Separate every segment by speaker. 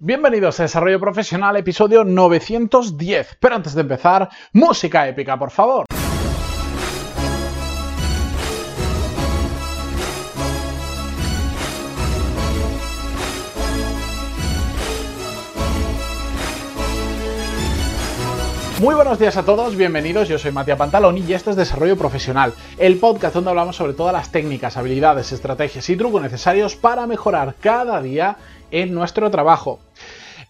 Speaker 1: Bienvenidos a Desarrollo Profesional, episodio 910. Pero antes de empezar, música épica, por favor. Muy buenos días a todos, bienvenidos, yo soy Matías Pantaloni y esto es Desarrollo Profesional, el podcast donde hablamos sobre todas las técnicas, habilidades, estrategias y trucos necesarios para mejorar cada día en nuestro trabajo.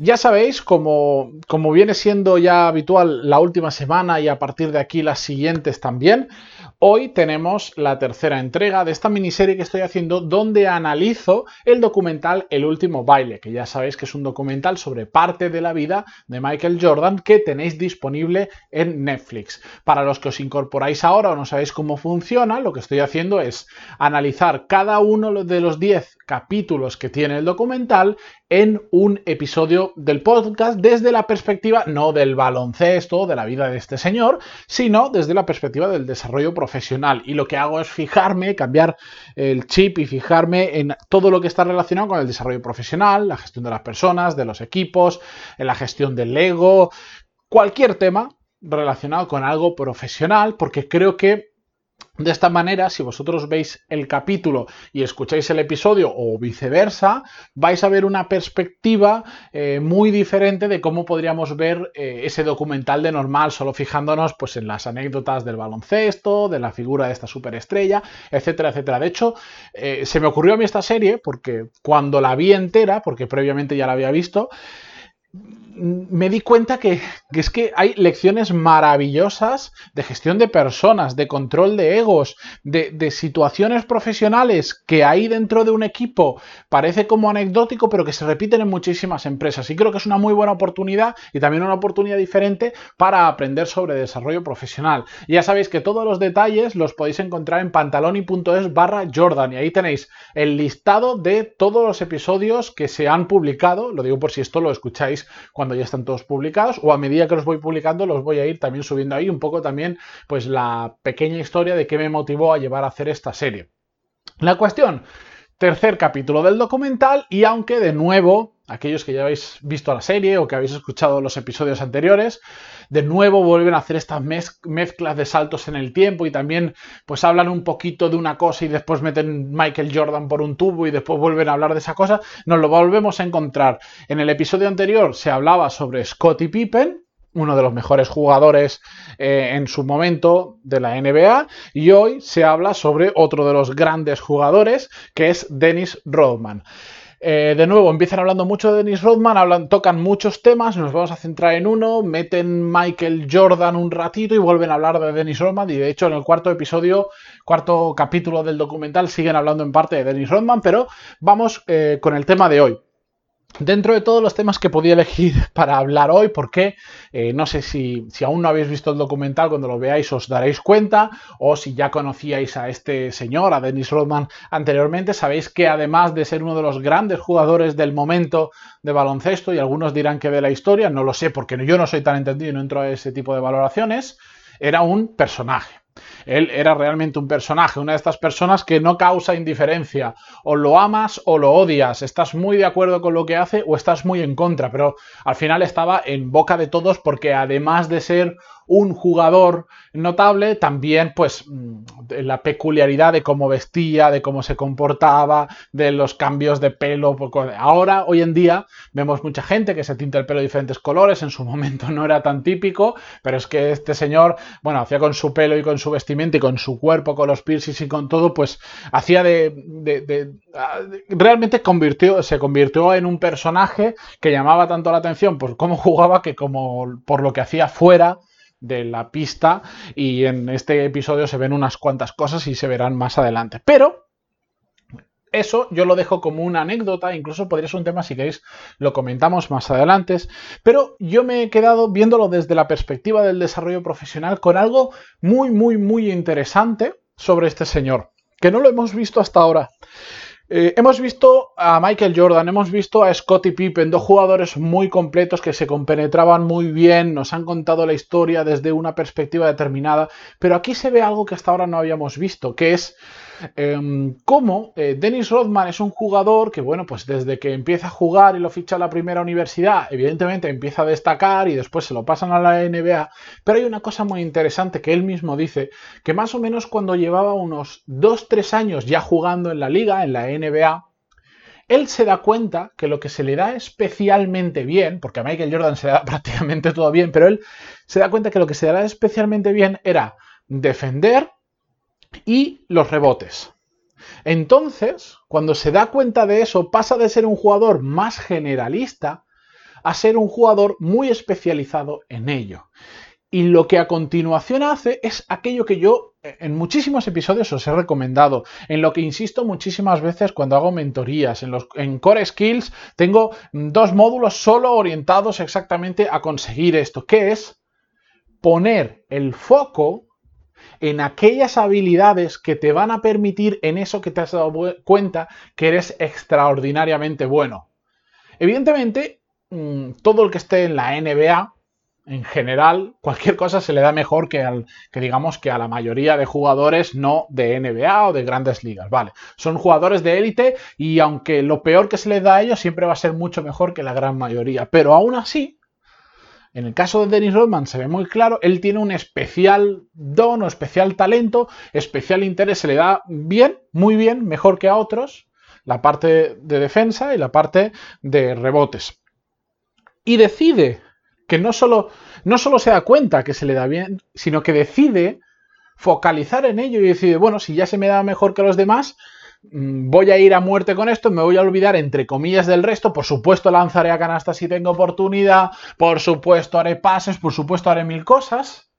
Speaker 1: Ya sabéis, como, viene siendo ya habitual la última semana y a partir de aquí las siguientes también, hoy tenemos la tercera entrega de esta miniserie que estoy haciendo donde analizo el documental El último baile, que ya sabéis que es un documental sobre parte de la vida de Michael Jordan que tenéis disponible en Netflix. Para los que os incorporáis ahora o no sabéis cómo funciona, lo que estoy haciendo es analizar cada uno de los 10 capítulos que tiene el documental en un episodio del podcast desde la perspectiva no del baloncesto, de la vida de este señor, sino desde la perspectiva del desarrollo profesional. Y lo que hago es fijarme, cambiar el chip y fijarme en todo lo que está relacionado con el desarrollo profesional, la gestión de las personas, de los equipos, en la gestión del ego, cualquier tema relacionado con algo profesional, porque creo que de esta manera, si vosotros veis el capítulo y escucháis el episodio o viceversa, vais a ver una perspectiva eh, muy diferente de cómo podríamos ver eh, ese documental de normal, solo fijándonos pues, en las anécdotas del baloncesto, de la figura de esta superestrella, etcétera, etcétera. De hecho, eh, se me ocurrió a mí esta serie porque cuando la vi entera, porque previamente ya la había visto, me di cuenta que, es que hay lecciones maravillosas de gestión de personas, de control de egos, de, situaciones profesionales que hay dentro de un equipo parece como anecdótico, pero que se repiten en muchísimas empresas. Y creo que es una muy buena oportunidad y también una oportunidad diferente para aprender sobre desarrollo profesional. ya sabéis que todos los detalles los podéis encontrar en pantaloni.es barra Jordan y ahí tenéis el listado de todos los episodios que se han publicado, lo digo por si esto lo escucháis cuando ya están todos publicados o a medida que los voy publicando los voy a ir también subiendo ahí un poco también pues la pequeña historia de qué me motivó a llevar a hacer esta serie. La cuestión, tercer capítulo del documental y aunque de nuevo aquellos que ya habéis visto la serie o que habéis escuchado los episodios anteriores, de nuevo vuelven a hacer estas mezclas de saltos en el tiempo y también pues hablan un poquito de una cosa y después meten Michael Jordan por un tubo y después vuelven a hablar de esa cosa, nos lo volvemos a encontrar. En el episodio anterior se hablaba sobre Scottie Pippen, uno de los mejores jugadores eh, en su momento de la NBA y hoy se habla sobre otro de los grandes jugadores que es Dennis Rodman. Eh, de nuevo, empiezan hablando mucho de Dennis Rodman, tocan muchos temas, nos vamos a centrar en uno, meten Michael Jordan un ratito y vuelven a hablar de Dennis Rodman. Y de hecho, en el cuarto episodio, cuarto capítulo del documental, siguen hablando en parte de Dennis Rodman, pero vamos eh, con el tema de hoy. Dentro de todos los temas que podía elegir para hablar hoy, porque eh, no sé si, aún no habéis visto el documental, cuando lo veáis os daréis cuenta, o si ya conocíais a este señor, a Dennis Rodman, anteriormente, sabéis que además de ser uno de los grandes jugadores del momento de baloncesto, y algunos dirán que de la historia, no lo sé porque yo no soy tan entendido y no entro a ese tipo de valoraciones, era un personaje. Él era realmente un personaje, una de estas personas que no causa indiferencia. O lo amas o lo odias. Estás muy de acuerdo con lo que hace o estás muy en contra. Pero al final estaba en boca de todos porque además de ser un jugador notable, también pues mm, la peculiaridad de cómo vestía, de cómo se comportaba, de los cambios de pelo. Ahora, hoy en día, vemos mucha gente que se tinta el pelo de diferentes colores, en su momento no era tan típico, pero es que este señor, bueno, hacía con su pelo y con su vestimenta y con su cuerpo, con los piercings y con todo, pues hacía de, ah, realmente convirtió, se convirtió en un personaje que llamaba tanto la atención por cómo jugaba que como por lo que hacía fuera de la pista y en este episodio se ven unas cuantas cosas y se verán más adelante. Pero eso yo lo dejo como una anécdota, incluso podría ser un tema si queréis lo comentamos más adelante, pero yo me he quedado viéndolo desde la perspectiva del desarrollo profesional con algo muy muy muy interesante sobre este señor, que no lo hemos visto hasta ahora. Eh, hemos visto a Michael Jordan, hemos visto a Scottie Pippen, dos jugadores muy completos que se compenetraban muy bien, nos han contado la historia desde una perspectiva determinada, pero aquí se ve algo que hasta ahora no habíamos visto, que es em, eh, Dennis Rodman es un jugador que, bueno, pues desde que empieza a jugar y lo ficha a la primera universidad, evidentemente empieza a destacar y después se lo pasan a la NBA, pero hay una cosa muy interesante que él mismo dice, que más o menos cuando llevaba unos 2-3 años ya jugando en la liga, en la NBA, él se da cuenta que lo que se le da especialmente bien, porque a Michael Jordan se le da prácticamente todo bien, pero él se da cuenta que lo que se le da especialmente bien era defender y los rebotes. Entonces, cuando se da cuenta de eso, pasa de ser un jugador más generalista a ser un jugador muy especializado en ello. Y lo que a continuación hace es aquello que yo eh, en muchísimos episodios os he recomendado, en lo que insisto muchísimas veces cuando hago mentorías. En, los, en Core Skills tengo dos módulos solo orientados exactamente a conseguir esto, que es poner el foco en aquellas habilidades que te van a permitir en eso que te has dado cuenta que eres extraordinariamente bueno. Evidentemente, mm, todo el que esté en la NBA en general, cualquier cosa se le da mejor que, al, que digamos que a la mayoría de jugadores no de NBA o de grandes ligas. Vale, son jugadores de élite y aunque lo peor que se les da a ellos siempre va a ser mucho mejor que la gran mayoría. Pero aún así, en el caso de Dennis Rodman se ve muy claro, él tiene un especial don o especial talento, especial interés, se le da bien, muy bien, mejor que a otros, la parte de defensa y la parte de rebotes. Y decide que no solo, no solo se da cuenta que se le da bien, sino que decide focalizar en ello y decide, bueno, si ya se me da mejor que los demás, voy a ir a muerte con esto, me voy a olvidar entre comillas del resto, por supuesto lanzaré a canasta si tengo oportunidad, por supuesto haré pases, por supuesto haré mil cosas,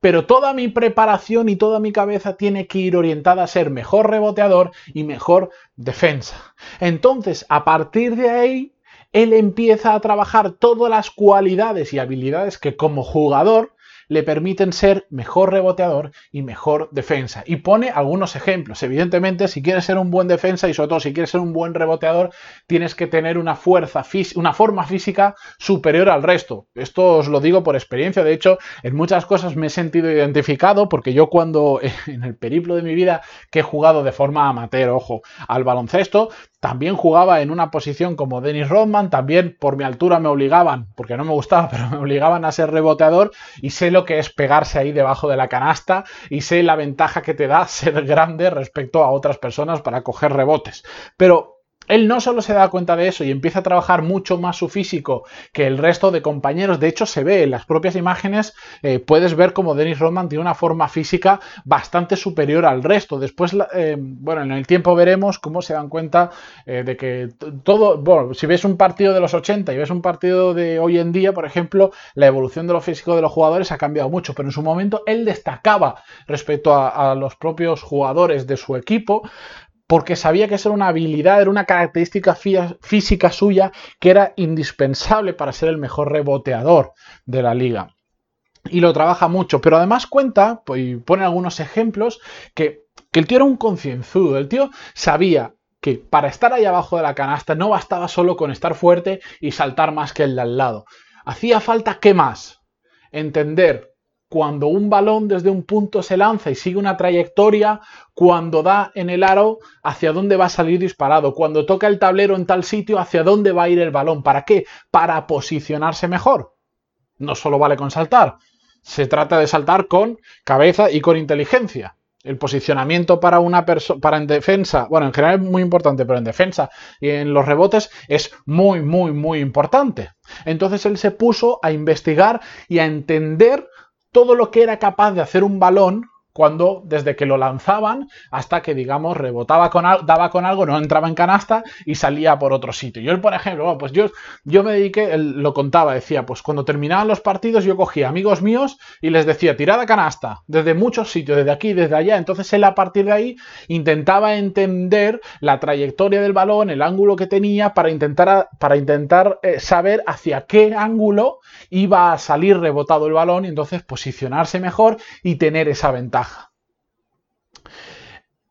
Speaker 1: pero toda mi preparación y toda mi cabeza tiene que ir orientada a ser mejor reboteador y mejor defensa. Entonces, a partir de ahí, él empieza a trabajar todas las cualidades y habilidades que como jugador le permiten ser mejor reboteador y mejor defensa. Y pone algunos ejemplos. Evidentemente, si quieres ser un buen defensa y sobre todo si quieres ser un buen reboteador, tienes que tener una fuerza, una forma física superior al resto. Esto os lo digo por experiencia. De hecho, en muchas cosas me he sentido identificado porque yo cuando en el periplo de mi vida que he jugado de forma amateur, ojo, al baloncesto, también jugaba en una posición como Dennis Rodman, también por mi altura me obligaban, porque no me gustaba, pero me obligaban a ser reboteador y sé lo que es pegarse ahí debajo de la canasta y sé la ventaja que te da ser grande respecto a otras personas para coger rebotes. Pero él no solo se da cuenta de eso y empieza a trabajar mucho más su físico que el resto de compañeros. De hecho, se ve en las propias imágenes, eh, puedes ver como Dennis Rodman tiene una forma física bastante superior al resto. Después, eh, bueno, en el tiempo veremos cómo se dan cuenta eh, de que todo, bueno, si ves un partido de los 80 y ves un partido de hoy en día, por ejemplo, la evolución de lo físico de los jugadores ha cambiado mucho, pero en su momento él destacaba respecto a los propios jugadores de su equipo porque sabía que eso era una habilidad, era una característica física suya que era indispensable para ser el mejor reboteador de la liga. Y lo trabaja mucho, pero además cuenta, pues, y pone algunos ejemplos, que, que el tío era un concienzudo, el tío sabía que para estar ahí abajo de la canasta no bastaba solo con estar fuerte y saltar más que el de al lado. Hacía falta, ¿qué más? Entender cuando un balón desde un punto se lanza y sigue una trayectoria, cuando da en el aro, hacia dónde va a salir disparado, cuando toca el tablero en tal sitio, hacia dónde va a ir el balón. ¿Para qué? Para posicionarse mejor. No solo vale con saltar, se trata de saltar con cabeza y con inteligencia. El posicionamiento para una persona, para en defensa, bueno, en general es muy importante, pero en defensa y en los rebotes es muy, muy, muy importante. Entonces él se puso a investigar y a entender todo lo que era capaz de hacer un balón cuando desde que lo lanzaban hasta que, digamos, rebotaba con algo, daba con algo, no entraba en canasta y salía por otro sitio. Yo, por ejemplo, pues yo, yo me dediqué, lo contaba, decía, pues cuando terminaban los partidos yo cogía amigos míos y les decía, tirada canasta, desde muchos sitios, desde aquí, desde allá. Entonces él a partir de ahí intentaba entender la trayectoria del balón, el ángulo que tenía para intentar, para intentar eh, saber hacia qué ángulo iba a salir rebotado el balón y entonces posicionarse mejor y tener esa ventaja.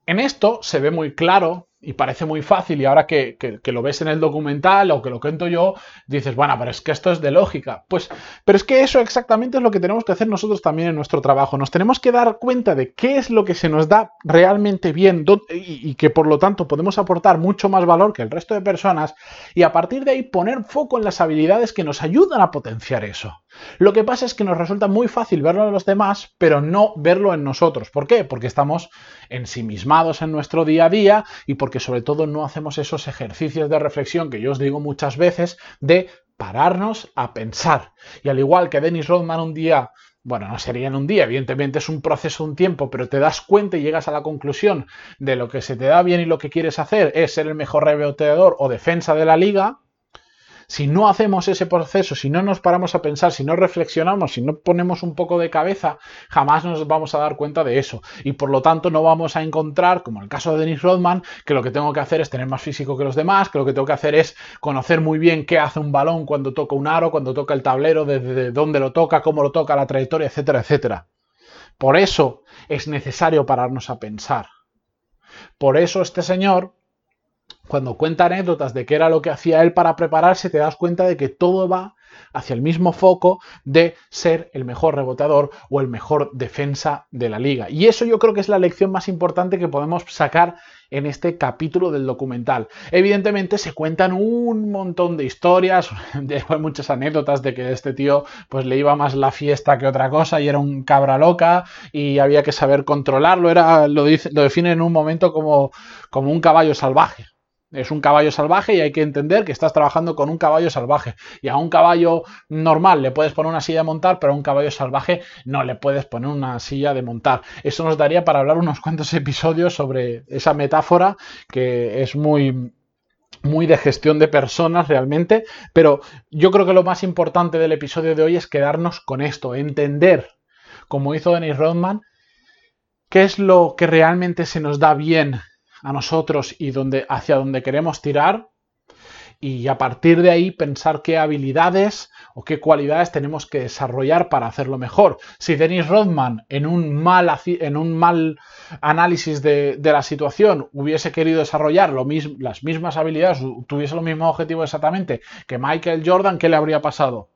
Speaker 1: En esto se ve muy claro y parece muy fácil y ahora que, lo ves en el documental o que lo cuento yo, dices, bueno, pero es que esto es de lógica. Pues, pero es que eso exactamente es lo que tenemos que hacer nosotros también en nuestro trabajo. Nos tenemos que dar cuenta de qué es lo que se nos da realmente bien y, que por lo tanto podemos aportar mucho más valor que el resto de personas y a partir de ahí poner foco en las habilidades que nos ayudan a potenciar eso. Lo que pasa es que nos resulta muy fácil verlo en los demás, pero no verlo en nosotros. ¿Por qué? Porque estamos ensimismados en nuestro día a día y porque sobre todo no hacemos esos ejercicios de reflexión que yo os digo muchas veces de pararnos a pensar. Y al igual que Dennis Rodman un día bueno, no sería en un día, evidentemente es un proceso, un tiempo, pero te das cuenta y llegas a la conclusión de lo que se te da bien y lo que quieres hacer es ser el mejor reboteador o defensa de la liga, si no hacemos ese proceso, si no nos paramos a pensar, si no reflexionamos, si no ponemos un poco de cabeza, jamás nos vamos a dar cuenta de eso. Y por lo tanto no vamos a encontrar, como en el caso de Dennis Rodman, que lo que tengo que hacer es tener más físico que los demás, que lo que tengo que hacer es conocer muy bien qué hace un balón cuando toca un aro, cuando toca el tablero, desde dónde lo toca, cómo lo toca, la trayectoria, etcétera, etcétera. Por eso es necesario pararnos a pensar. Por eso este señor cuando cuenta anécdotas de qué era lo que hacía él para prepararse, te das cuenta de que todo va hacia el mismo foco de ser el mejor reboteador o el mejor defensa de la liga. Y eso yo creo que es la lección más importante que podemos sacar en este capítulo del documental. Evidentemente se cuentan un montón de historias, hay muchas anécdotas de que este tío pues le iba más la fiesta que otra cosa y era un cabra loca y había que saber controlarlo, era lo, lo define en un momento como, como un caballo salvaje. Es un caballo salvaje y hay que entender que estás trabajando con un caballo salvaje. Y a un caballo normal le puedes poner una silla de montar, pero a un caballo salvaje no le puedes poner una silla de montar. Eso nos daría para hablar unos cuantos episodios sobre esa metáfora que es muy, muy de gestión de personas realmente, pero yo creo que lo más importante del episodio de hoy es quedarnos con esto, entender, como hizo Dennis Rodman, qué es lo que realmente se nos da bien a nosotros y hacia donde queremos tirar y a partir de ahí pensar qué habilidades o qué cualidades tenemos que desarrollar para hacerlo mejor. Si Dennis Rodman en un mal, en un mal análisis de, la situación hubiese querido desarrollar las mismas habilidades, tuviese los mismos objetivos exactamente que Michael Jordan, ¿qué le habría pasado?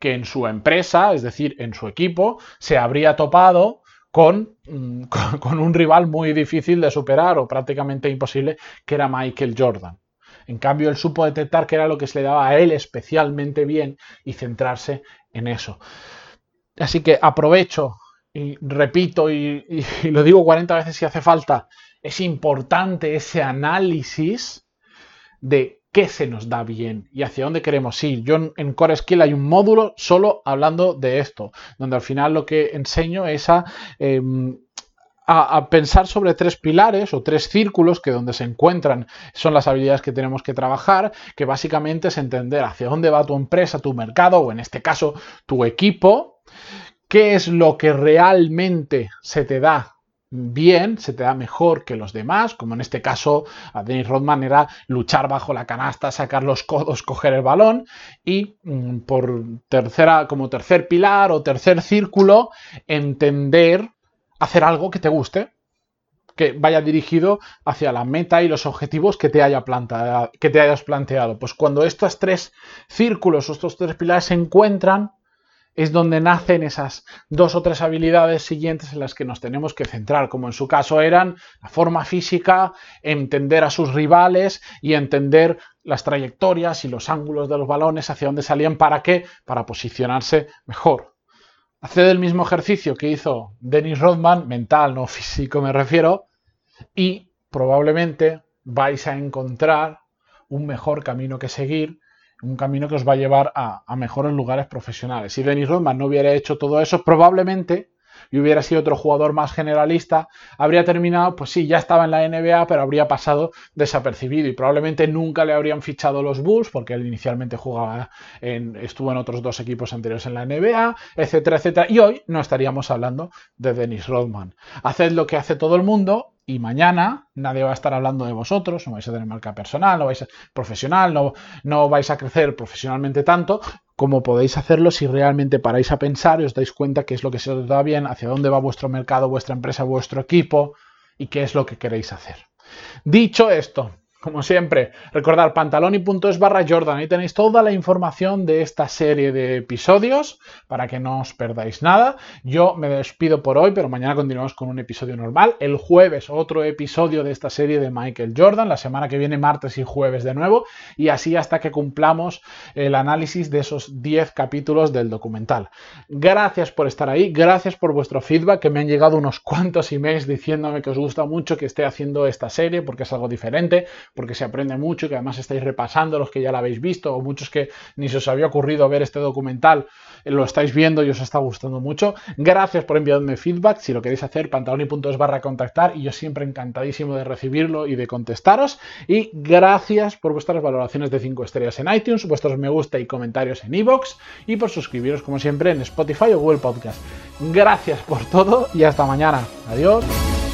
Speaker 1: Que en su empresa, es decir, en su equipo, se habría topado Mm, con, con, un rival muy difícil de superar o prácticamente imposible, que era Michael Jordan. En cambio, él supo detectar que era lo que se le daba a él especialmente bien y centrarse en eso. Así que aprovecho y repito y, y, lo digo 40 veces si hace falta, es importante ese análisis de qué se nos da bien y hacia dónde queremos ir. Yo en Core Skill hay un módulo solo hablando de esto, donde al final lo que enseño es em, a... a, pensar sobre tres pilares o tres círculos que donde se encuentran son las habilidades que tenemos que trabajar, que básicamente es entender hacia dónde va tu empresa, tu mercado o en este caso tu equipo, qué es lo que realmente se te da bien, se te da mejor que los demás, como en este caso a Dennis Rodman era luchar bajo la canasta, sacar los codos, coger el balón y mm, por tercera, como tercer pilar o tercer círculo, entender hacer algo que te guste, que vaya dirigido hacia la meta y los objetivos que te, haya que te hayas planteado. Pues cuando estos tres círculos, estos tres pilares se encuentran, es donde nacen esas dos o tres habilidades siguientes en las que nos tenemos que centrar, como en su caso eran la forma física, entender a sus rivales y entender las trayectorias y los ángulos de los balones, hacia dónde salían, para qué, para posicionarse mejor. Haced el mismo ejercicio que hizo Dennis Rodman, mental, no físico me refiero, y probablemente vais a encontrar un mejor camino que seguir un camino que os va a llevar a, mejores lugares profesionales. Si Dennis Rodman no hubiera hecho todo eso, probablemente y hubiera sido otro jugador más generalista, habría terminado, pues sí, ya estaba en la NBA, pero habría pasado desapercibido y probablemente nunca le habrían fichado los Bulls, porque él inicialmente jugaba en, estuvo en otros dos equipos anteriores en la NBA, etcétera, etcétera. Y hoy no estaríamos hablando de Dennis Rodman. Haced lo que hace todo el mundo y mañana nadie va a estar hablando de vosotros, no vais a tener marca personal, no vais a profesional, no, no vais a crecer profesionalmente tanto como podéis hacerlo si realmente paráis a pensar y os dais cuenta qué es lo que se os da bien, hacia dónde va vuestro mercado, vuestra empresa, vuestro equipo y qué es lo que queréis hacer. Dicho esto, como siempre, recordar pantaloni.es barra Jordan. Ahí tenéis toda la información de esta serie de episodios para que no os perdáis nada. Yo me despido por hoy, pero mañana continuamos con un episodio normal. El jueves otro episodio de esta serie de Michael Jordan. La semana que viene martes y jueves de nuevo. Y así hasta que cumplamos el análisis de esos 10 capítulos del documental. Gracias por estar ahí. Gracias por vuestro feedback que me han llegado unos cuantos emails diciéndome que os gusta mucho que esté haciendo esta serie porque es algo diferente porque se aprende mucho, que además estáis repasando los que ya la habéis visto, o muchos que ni se os había ocurrido ver este documental, eh, lo estáis viendo y os está gustando mucho. Gracias por enviarme feedback. Si lo queréis hacer, pantaloni.es barra contactar y yo siempre encantadísimo de recibirlo y de contestaros. Y gracias por vuestras valoraciones de 5 estrellas en iTunes, vuestros me gusta y comentarios en iVoox y por suscribiros como siempre en Spotify o Google Podcast. Gracias por todo y hasta mañana. Adiós.